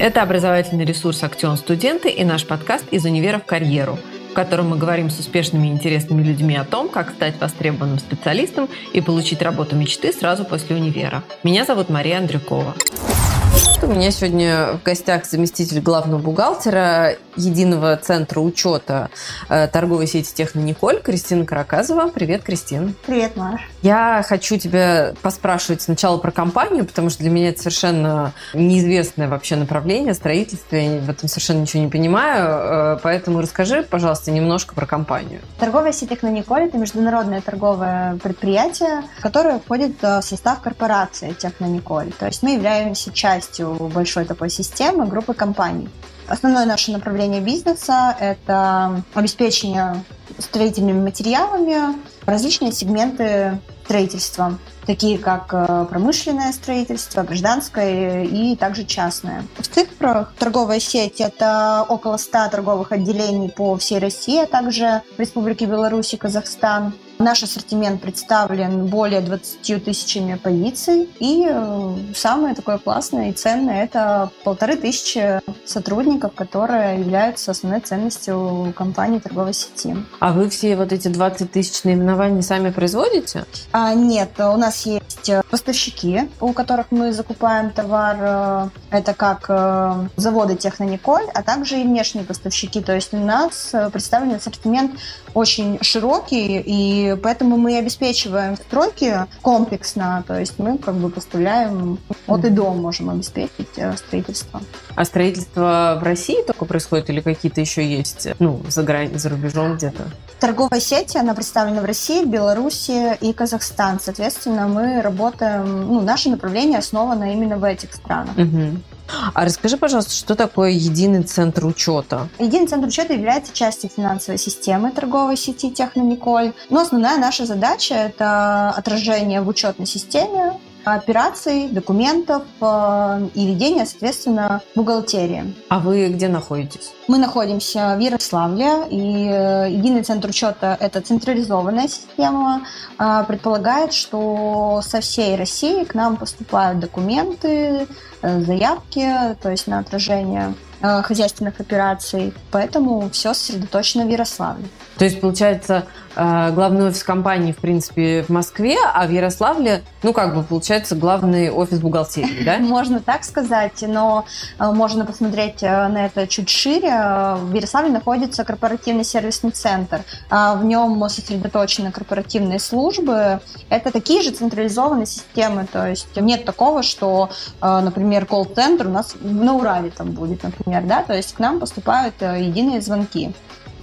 Это образовательный ресурс «Актион студенты» и наш подкаст «Из универа в карьеру», в котором мы говорим с успешными и интересными людьми о том, как стать востребованным специалистом и получить работу мечты сразу после универа. Меня зовут Мария Андрюкова. У меня сегодня в гостях заместитель главного бухгалтера единого центра учета э, торговой сети Техно Николь Кристина Караказова. Привет, Кристина. Привет, Маш. Я хочу тебя поспрашивать сначала про компанию, потому что для меня это совершенно неизвестное вообще направление строительства. Я в этом совершенно ничего не понимаю. Э, поэтому расскажи, пожалуйста, немножко про компанию. Торговая сеть Техно Николь – это международное торговое предприятие, которое входит э, в состав корпорации Техно Николь. То есть мы являемся частью большой такой системы, группы компаний. Основное наше направление бизнеса – это обеспечение строительными материалами различные сегменты строительства, такие как э, промышленное строительство, гражданское и также частное. В цифрах торговая сеть – это около 100 торговых отделений по всей России, а также Республике Беларусь и Казахстан. Наш ассортимент представлен более 20 тысячами позиций. И э, самое такое классное и ценное – это полторы тысячи сотрудников, которые являются основной ценностью компании торговой сети. А вы все вот эти 20 тысяч наименований сами производите? А, нет, у нас есть э, поставщики, у которых мы закупаем товар. Э, это как заводы Технониколь, а также и внешние поставщики. То есть у нас представлен ассортимент очень широкий и поэтому мы обеспечиваем стройки комплексно, то есть мы как бы поставляем от и до можем обеспечить э, строительство. А строительство в России только происходит или какие-то еще есть, ну, за, грань, за рубежом где-то? Торговая сеть, она представлена в России, Беларуси и Казахстан. Соответственно, мы работаем, ну, наше направление основано именно в этих странах. Угу. А расскажи, пожалуйста, что такое единый центр учета? Единый центр учета является частью финансовой системы торговой сети Технониколь. Но основная наша задача – это отражение в учетной системе операций, документов э, и ведения, соответственно, бухгалтерии. А вы где находитесь? Мы находимся в Ярославле, и э, единый центр учета – это централизованная система, э, предполагает, что со всей России к нам поступают документы, заявки, то есть на отражение хозяйственных операций, поэтому все сосредоточено в Ярославле. То есть, получается, главный офис компании, в принципе, в Москве, а в Ярославле, ну, как бы, получается, главный офис бухгалтерии, да? Можно так сказать, но э, можно посмотреть э, на это чуть шире. В Ярославле находится корпоративный сервисный центр. А в нем сосредоточены корпоративные службы. Это такие же централизованные системы, то есть нет такого, что, например, колл-центр у нас на Урале там будет, например, да, то есть к нам поступают единые звонки.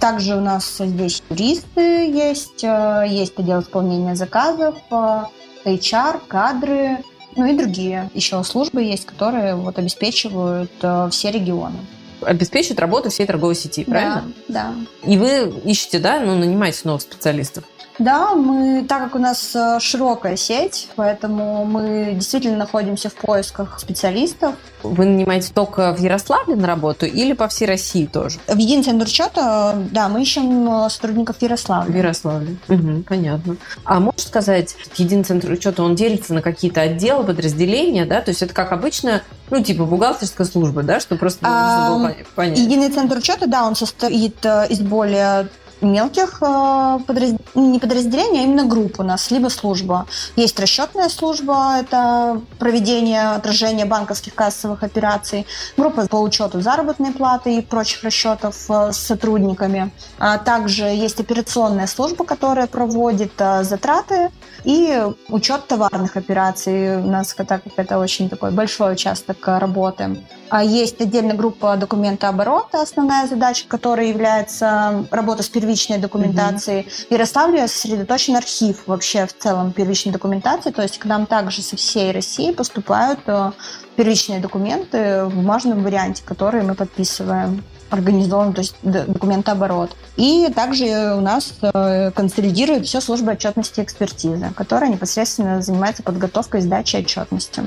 Также у нас здесь юристы есть, э, есть отдел исполнения заказов, HR, э, кадры, ну и другие еще службы есть, которые вот обеспечивают э, все регионы обеспечивают работу всей торговой сети, правильно? Да, да. И вы ищете, да, ну, нанимаете новых специалистов? Да, мы, так как у нас э, широкая сеть, поэтому мы действительно находимся в поисках специалистов. Вы нанимаете только в Ярославле на работу или по всей России тоже? В единый центр учета, да, мы ищем э, сотрудников в Ярославле. В Ярославле, угу, понятно. А можешь сказать, единый центр учета, он делится на какие-то отделы, подразделения, да? То есть это как обычно, ну, типа бухгалтерская служба, да, что просто а, понять? Единый центр учета, да, он состоит э, из более мелких э, подраз... не подразделений, а именно групп у нас, либо служба. Есть расчетная служба, это проведение отражения банковских кассовых операций, группа по учету заработной платы и прочих расчетов э, с сотрудниками. А также есть операционная служба, которая проводит э, затраты и учет товарных операций. У нас как это очень такой большой участок работы. А есть отдельная группа документа оборота, основная задача которая является работа с первичной документацией. Mm-hmm. В Ярославле сосредоточен архив вообще в целом первичной документации, то есть к нам также со всей России поступают э, первичные документы в бумажном варианте, которые мы подписываем организован, то есть документооборот. И также у нас э, консолидирует все служба отчетности и экспертизы, которая непосредственно занимается подготовкой сдачи отчетности.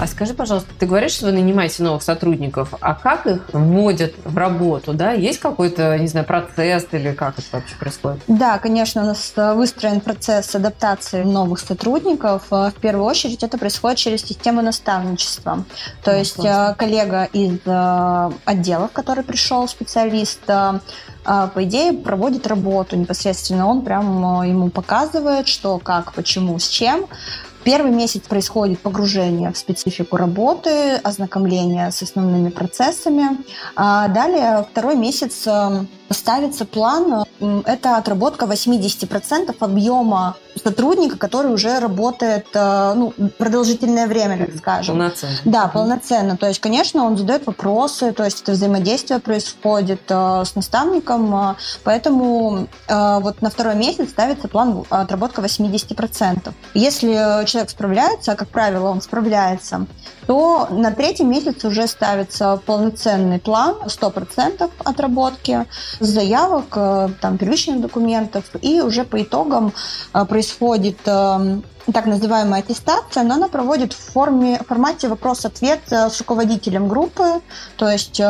А скажи, пожалуйста, ты говоришь, что вы нанимаете новых сотрудников, а как их вводят в работу, да? Есть какой-то, не знаю, процесс или как это вообще происходит? Да, конечно, у нас э, выстроен процесс адаптации новых сотрудников. Э, в первую очередь это происходит через систему наставничества. То ну, есть классно. коллега из отделов, который пришел, специалист, по идее, проводит работу непосредственно. Он прям ему показывает, что, как, почему, с чем. Первый месяц происходит погружение в специфику работы, ознакомление с основными процессами. А далее второй месяц эм, ставится план, это отработка 80% объема сотрудника, который уже работает э, ну, продолжительное время, так скажем. Полноценно. Да, полноценно. То есть, конечно, он задает вопросы, то есть это взаимодействие происходит э, с наставником, э, поэтому вот на второй месяц ставится план отработка 80%. Если человек справляется, а как правило он справляется, то на третий месяц уже ставится полноценный план 100% отработки заявок, э, там, первичных документов, и уже по итогам э, происходит э, так называемая аттестация, но она проводит в форме, в формате вопрос-ответ с руководителем группы, то есть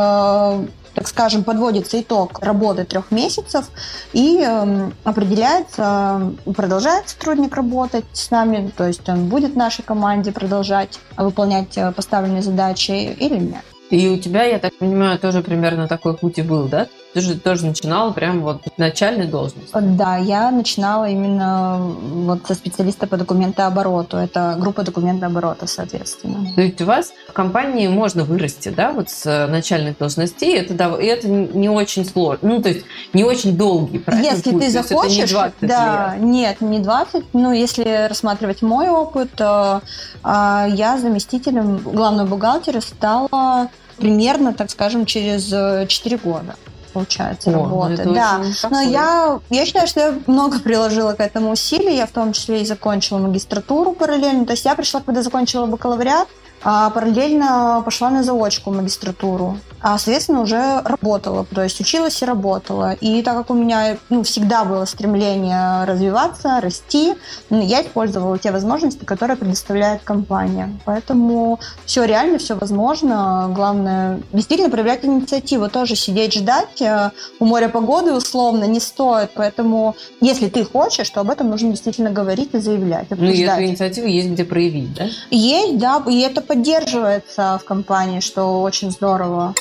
так скажем, подводится итог работы трех месяцев и э, определяется, продолжает сотрудник работать с нами, то есть он будет в нашей команде продолжать выполнять поставленные задачи или нет. И у тебя, я так понимаю, тоже примерно такой путь и был, да? Ты же тоже начинала прям вот начальной должности. Да, я начинала именно вот со специалиста по документообороту. Это группа документооборота, соответственно. То есть у вас в компании можно вырасти, да, вот с начальных должностей. Это, да, и это не очень сложно. Ну, то есть не очень долгий, правильно? Если путь? ты захочешь, не 20 да, лет. нет, не 20. Ну, если рассматривать мой опыт, то, а, я заместителем главного бухгалтера стала примерно, так скажем, через 4 э, года получается, О, ну работы. Ну да, но я, я считаю, что я много приложила к этому усилий. Я в том числе и закончила магистратуру параллельно. То есть я пришла, когда закончила бакалавриат, а параллельно пошла на заочку магистратуру а, соответственно, уже работала, то есть училась и работала. И так как у меня ну, всегда было стремление развиваться, расти, я использовала те возможности, которые предоставляет компания. Поэтому все реально, все возможно. Главное, действительно проявлять инициативу, тоже сидеть ждать. Э, у моря погоды условно не стоит, поэтому если ты хочешь, то об этом нужно действительно говорить и заявлять. Ну и эту инициативу есть где проявить, да? Есть, да, и это поддерживается в компании, что очень здорово.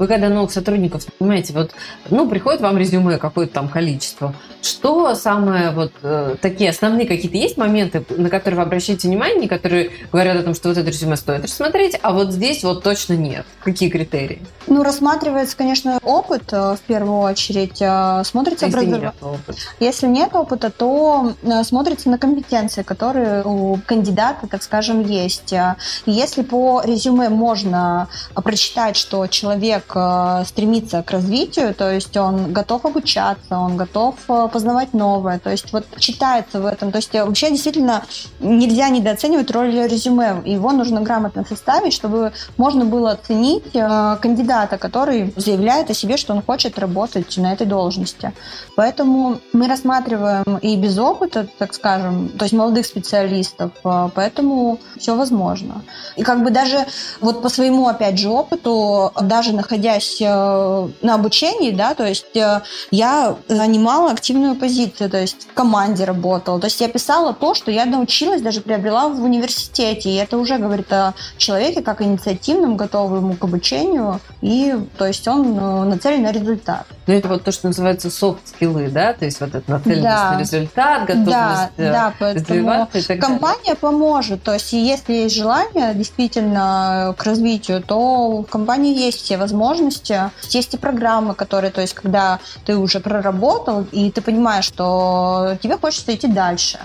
Вы когда новых сотрудников понимаете, вот, ну, приходит вам резюме какое-то там количество. Что самое вот э, такие основные какие-то есть моменты, на которые вы обращаете внимание, которые говорят о том, что вот это резюме стоит рассмотреть, а вот здесь вот точно нет? Какие критерии? Ну, рассматривается, конечно, опыт э, в первую очередь. Э, смотрится Если образов... нет опыта. Если нет опыта, то э, смотрится на компетенции, которые у кандидата, так скажем, есть. Если по резюме можно прочитать, что человек Э, стремится к развитию, то есть он готов обучаться, он готов э, познавать новое, то есть вот читается в этом. То есть э, вообще действительно нельзя недооценивать роль резюме. Его нужно грамотно составить, чтобы можно было оценить кандидата, который заявляет о себе, что он хочет работать на этой должности. Поэтому мы рассматриваем и без опыта, так скажем, то есть молодых специалистов, поэтому все возможно. И как бы даже вот по своему, опять же, опыту, даже находясь находясь э, на обучении, да, то есть э, я занимала активную позицию, то есть в команде работала. То есть я писала то, что я научилась, даже приобрела в университете. И это уже говорит о человеке как инициативном, готовому к обучению. И то есть он э, нацелен на результат. Ну, это вот то, что называется софт-скиллы, да? То есть вот это нацеленность да. на результат, готовность да, да, развиваться и так Компания далее. поможет. То есть если есть желание действительно к развитию, то в компании есть все возможности. Есть и программы, которые, то есть, когда ты уже проработал, и ты понимаешь, что тебе хочется идти дальше.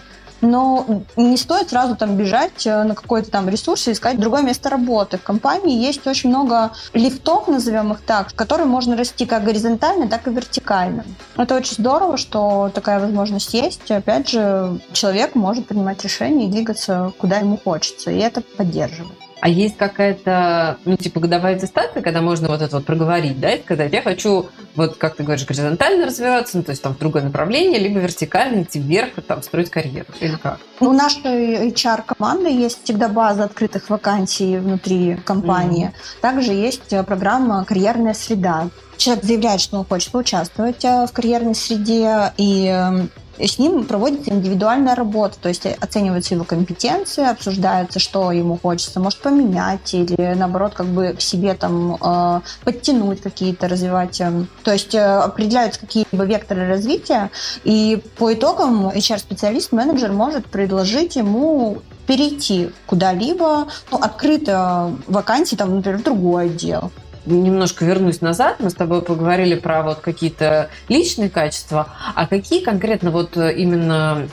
Но не стоит сразу там бежать э, на какой-то там ресурс и искать другое место работы. В компании есть очень много лифтов, назовем их так, которые можно расти как горизонтально, так и вертикально. Это очень здорово, что такая возможность есть. Опять же, человек может принимать решения и двигаться куда ему хочется, и это поддерживает. А есть какая-то, ну, типа, годовая аттестация, когда можно вот это вот проговорить, да, и сказать, я хочу, вот, как ты говоришь, горизонтально развиваться, ну, то есть там в другое направление, либо вертикально идти вверх, там, строить карьеру, или как? У нашей HR-команды есть всегда база открытых вакансий внутри компании. Mm-hmm. Также есть э, программа «Карьерная среда». Человек заявляет, что он хочет поучаствовать э, в карьерной среде, и эм, с ним проводится индивидуальная работа, то есть оцениваются его компетенции, обсуждается, что ему хочется, может поменять или наоборот как бы себе там э, подтянуть какие-то, развивать. Э, то есть э, определяются какие-либо векторы развития, и по итогам HR-специалист, менеджер может предложить ему перейти куда-либо, ну, открыто вакансии, там, например, в другой отдел немножко вернусь назад, мы с тобой поговорили про вот какие-то личные качества, а какие конкретно вот именно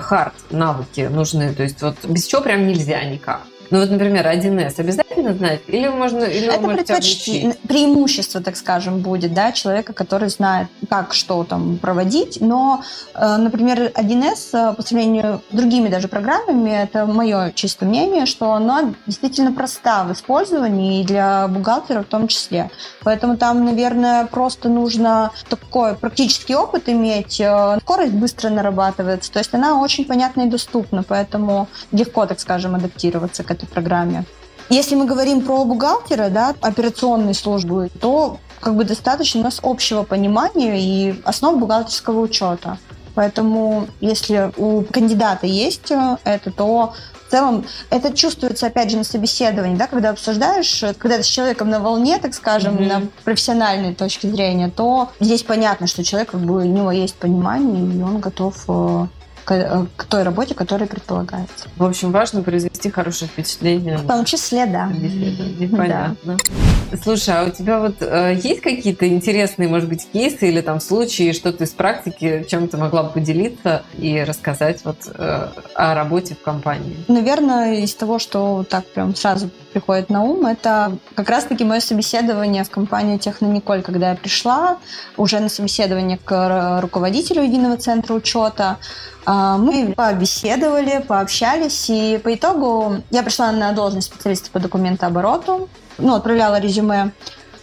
хард навыки нужны, то есть вот без чего прям нельзя никак? Ну вот, например, 1С обязательно знать? Или можно или Это предпоч... преимущество, так скажем, будет, да, человека, который знает, как что там проводить. Но, э, например, 1С по сравнению с другими даже программами, это мое чистое мнение, что она действительно проста в использовании и для бухгалтера в том числе. Поэтому там, наверное, просто нужно такой практический опыт иметь. Э, скорость быстро нарабатывается. То есть она очень понятна и доступна, поэтому легко, так скажем, адаптироваться к этой программе. Если мы говорим про бухгалтера, да, операционной службы, то как бы достаточно у нас общего понимания и основ бухгалтерского учета. Поэтому, если у кандидата есть э, это, то в целом это чувствуется, опять же, на собеседовании, да, когда обсуждаешь, когда ты с человеком на волне, так скажем, mm-hmm. на профессиональной точке зрения, то здесь понятно, что человек, как бы, у него есть понимание, и он готов э, к, к той работе, которая предполагается. В общем, важно произвести хорошее впечатление. В том числе, да. Понятно. Да. Слушай, а у тебя вот э, есть какие-то интересные, может быть, кейсы или там случаи, что-то из практики, чем ты могла бы поделиться и рассказать вот э, о работе в компании? Наверное, из того, что так прям сразу приходит на ум, это как раз-таки мое собеседование в компанию Технониколь, когда я пришла уже на собеседование к руководителю единого центра учета. А, мы побеседовали, пообщались, и по итогу я пришла на должность специалиста по документообороту, ну, отправляла резюме,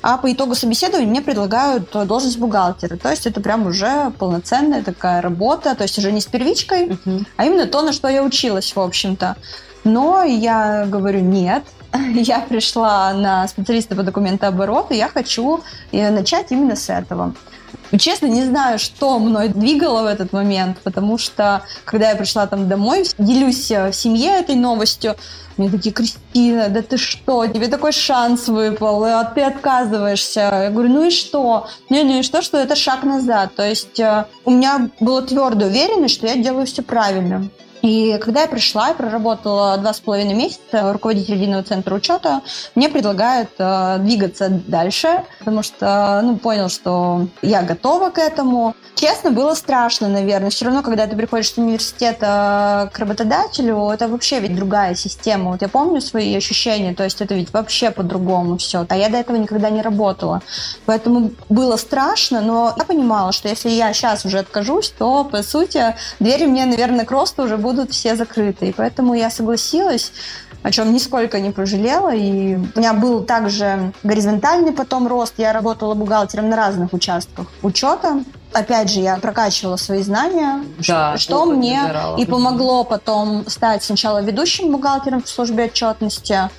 а по итогу собеседования мне предлагают должность бухгалтера. То есть это прям уже полноценная такая работа, то есть уже не с первичкой, uh-huh. а именно то, на что я училась, в общем-то. Но я говорю, нет, я пришла на специалиста по документообороту, я хочу э, начать именно с этого. Честно, не знаю, что мной двигало в этот момент, потому что, когда я пришла там домой, делюсь э, в семье этой новостью, мне такие, Кристина, да ты что, тебе такой шанс выпал, а ты отказываешься. Я говорю, ну и что? Не-не, что, что это шаг назад. То есть э, у меня была твердая уверенность, что я делаю все правильно. И когда я пришла и проработала два с половиной месяца, руководитель единого центра учета мне предлагает э, двигаться дальше, потому что ну, понял, что я готова к этому. Честно, было страшно, наверное. Все равно, когда ты приходишь с университета к работодателю, это вообще ведь другая система. Вот я помню свои ощущения, то есть это ведь вообще по-другому все. А я до этого никогда не работала. Поэтому было страшно, но я понимала, что если я сейчас уже откажусь, то, по сути, двери мне, наверное, к росту уже будут все закрыты. И поэтому я согласилась, о чем нисколько не пожалела. И у меня был также горизонтальный потом рост. Я работала бухгалтером на разных участках учета. Опять же, я прокачивала свои знания, да, что мне и помогло потом стать сначала ведущим бухгалтером в службе отчетности,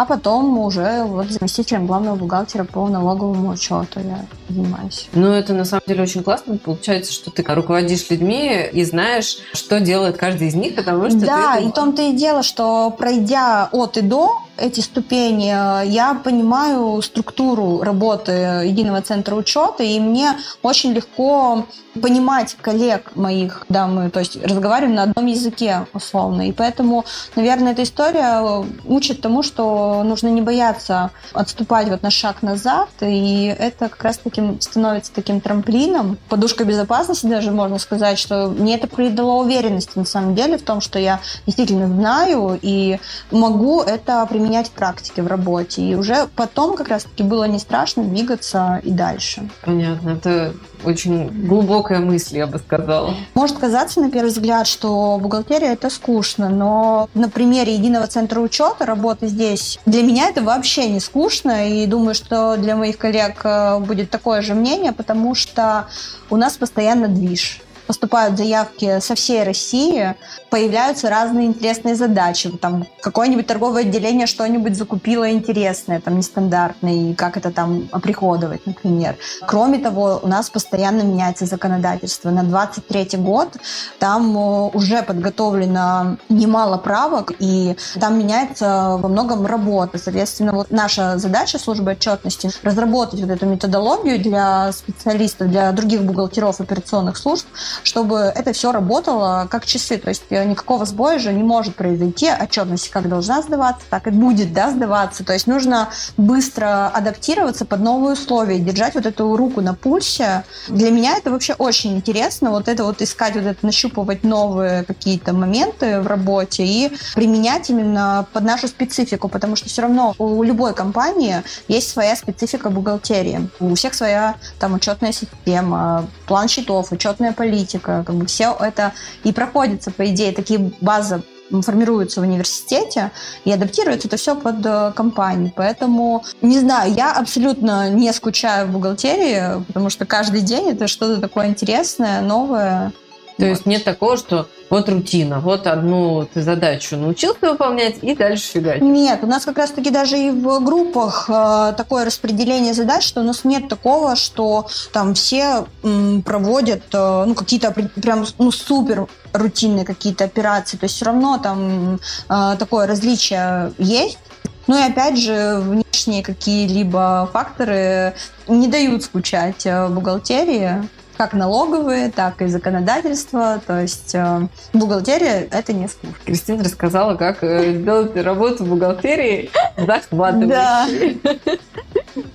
а потом уже вот заместителем главного бухгалтера по налоговому учету я занимаюсь. Ну, это на самом деле очень классно. Получается, что ты руководишь людьми и знаешь, что делает каждый из них, потому что Да, ты... и в том-то и дело, что пройдя от и до, эти ступени, я понимаю структуру работы единого центра учета, и мне очень легко понимать коллег моих, да, мы, то есть разговариваем на одном языке условно, и поэтому, наверное, эта история учит тому, что нужно не бояться отступать вот на шаг назад, и это как раз таким становится таким трамплином, подушкой безопасности даже можно сказать, что мне это придало уверенности на самом деле в том, что я действительно знаю и могу это применять применять в практике в работе. И уже потом как раз-таки было не страшно двигаться и дальше. Понятно. Это очень глубокая мысль, я бы сказала. Может казаться на первый взгляд, что бухгалтерия это скучно, но на примере единого центра учета работы здесь для меня это вообще не скучно, и думаю, что для моих коллег э, будет такое же мнение, потому что у нас постоянно движ поступают заявки со всей России, появляются разные интересные задачи. Там какое-нибудь торговое отделение что-нибудь закупило интересное, там нестандартное, и как это там оприходовать, например. Кроме того, у нас постоянно меняется законодательство. На 23 год там э, уже подготовлено немало правок, и там меняется во многом работа. Соответственно, вот наша задача службы отчетности разработать вот эту методологию для специалистов, для других бухгалтеров операционных служб, чтобы это все работало как часы. То есть э, никакого сбоя же не может произойти. Отчетность как должна сдаваться, так и будет да, сдаваться. То есть нужно быстро адаптироваться под новые условия, держать вот эту руку на пульсе. Для меня это вообще очень интересно. Вот это вот искать, вот это нащупывать новые какие-то моменты в работе и применять именно под нашу специфику, потому что все равно у любой компании есть своя специфика бухгалтерии. У всех своя там учетная система, план счетов, учетная политика как бы все это и проходится, по идее, такие базы формируются в университете и адаптируется это все под э, компании. Поэтому, не знаю, я абсолютно не скучаю в бухгалтерии, потому что каждый день это что-то такое интересное, новое. То есть нет такого, что вот рутина, вот одну ты задачу научился выполнять и дальше фигачишь. Нет, у нас как раз-таки даже и в группах э, такое распределение задач, что у нас нет такого, что там все м, проводят э, ну, какие-то прям ну, супер рутинные какие-то операции. То есть все равно там э, такое различие есть. Ну и опять же, внешние какие-либо факторы не дают скучать э, бухгалтерии как налоговые, так и законодательство. То есть э, бухгалтерия – это не скучно. Кристина рассказала, как э, сделать работу в бухгалтерии захватывающей.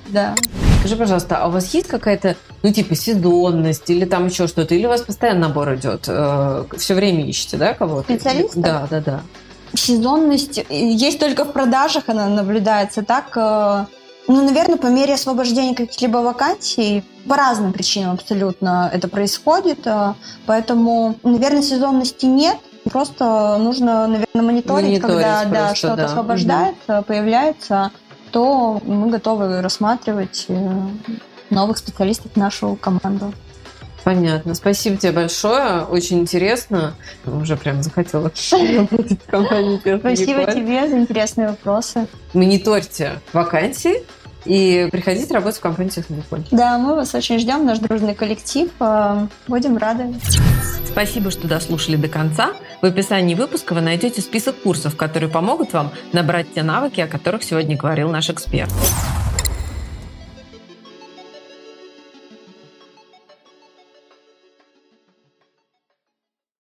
Да. Скажи, пожалуйста, а у вас есть какая-то, ну, типа, сезонность или там еще что-то? Или у вас постоянно набор идет? Э, Все время ищете, да, кого-то? Специалистов? Да, да, да. Сезонность есть только в продажах, она наблюдается. Так, ну, наверное, по мере освобождения каких-либо вакансий, по разным причинам абсолютно это происходит. Э, поэтому, наверное, сезонности нет. Просто нужно, наверное, мониторить, мониторить когда да, что-то да. освобождается, угу. появляется, то мы готовы рассматривать э, новых специалистов в нашу команду. Понятно. Спасибо тебе большое. Очень интересно. Уже прям захотела работать в компании Спасибо тебе за интересные вопросы. Мониторьте вакансии и приходите работать в компанию Технополь. Да, мы вас очень ждем, наш дружный коллектив. Э, будем рады. Спасибо, что дослушали до конца. В описании выпуска вы найдете список курсов, которые помогут вам набрать те навыки, о которых сегодня говорил наш эксперт.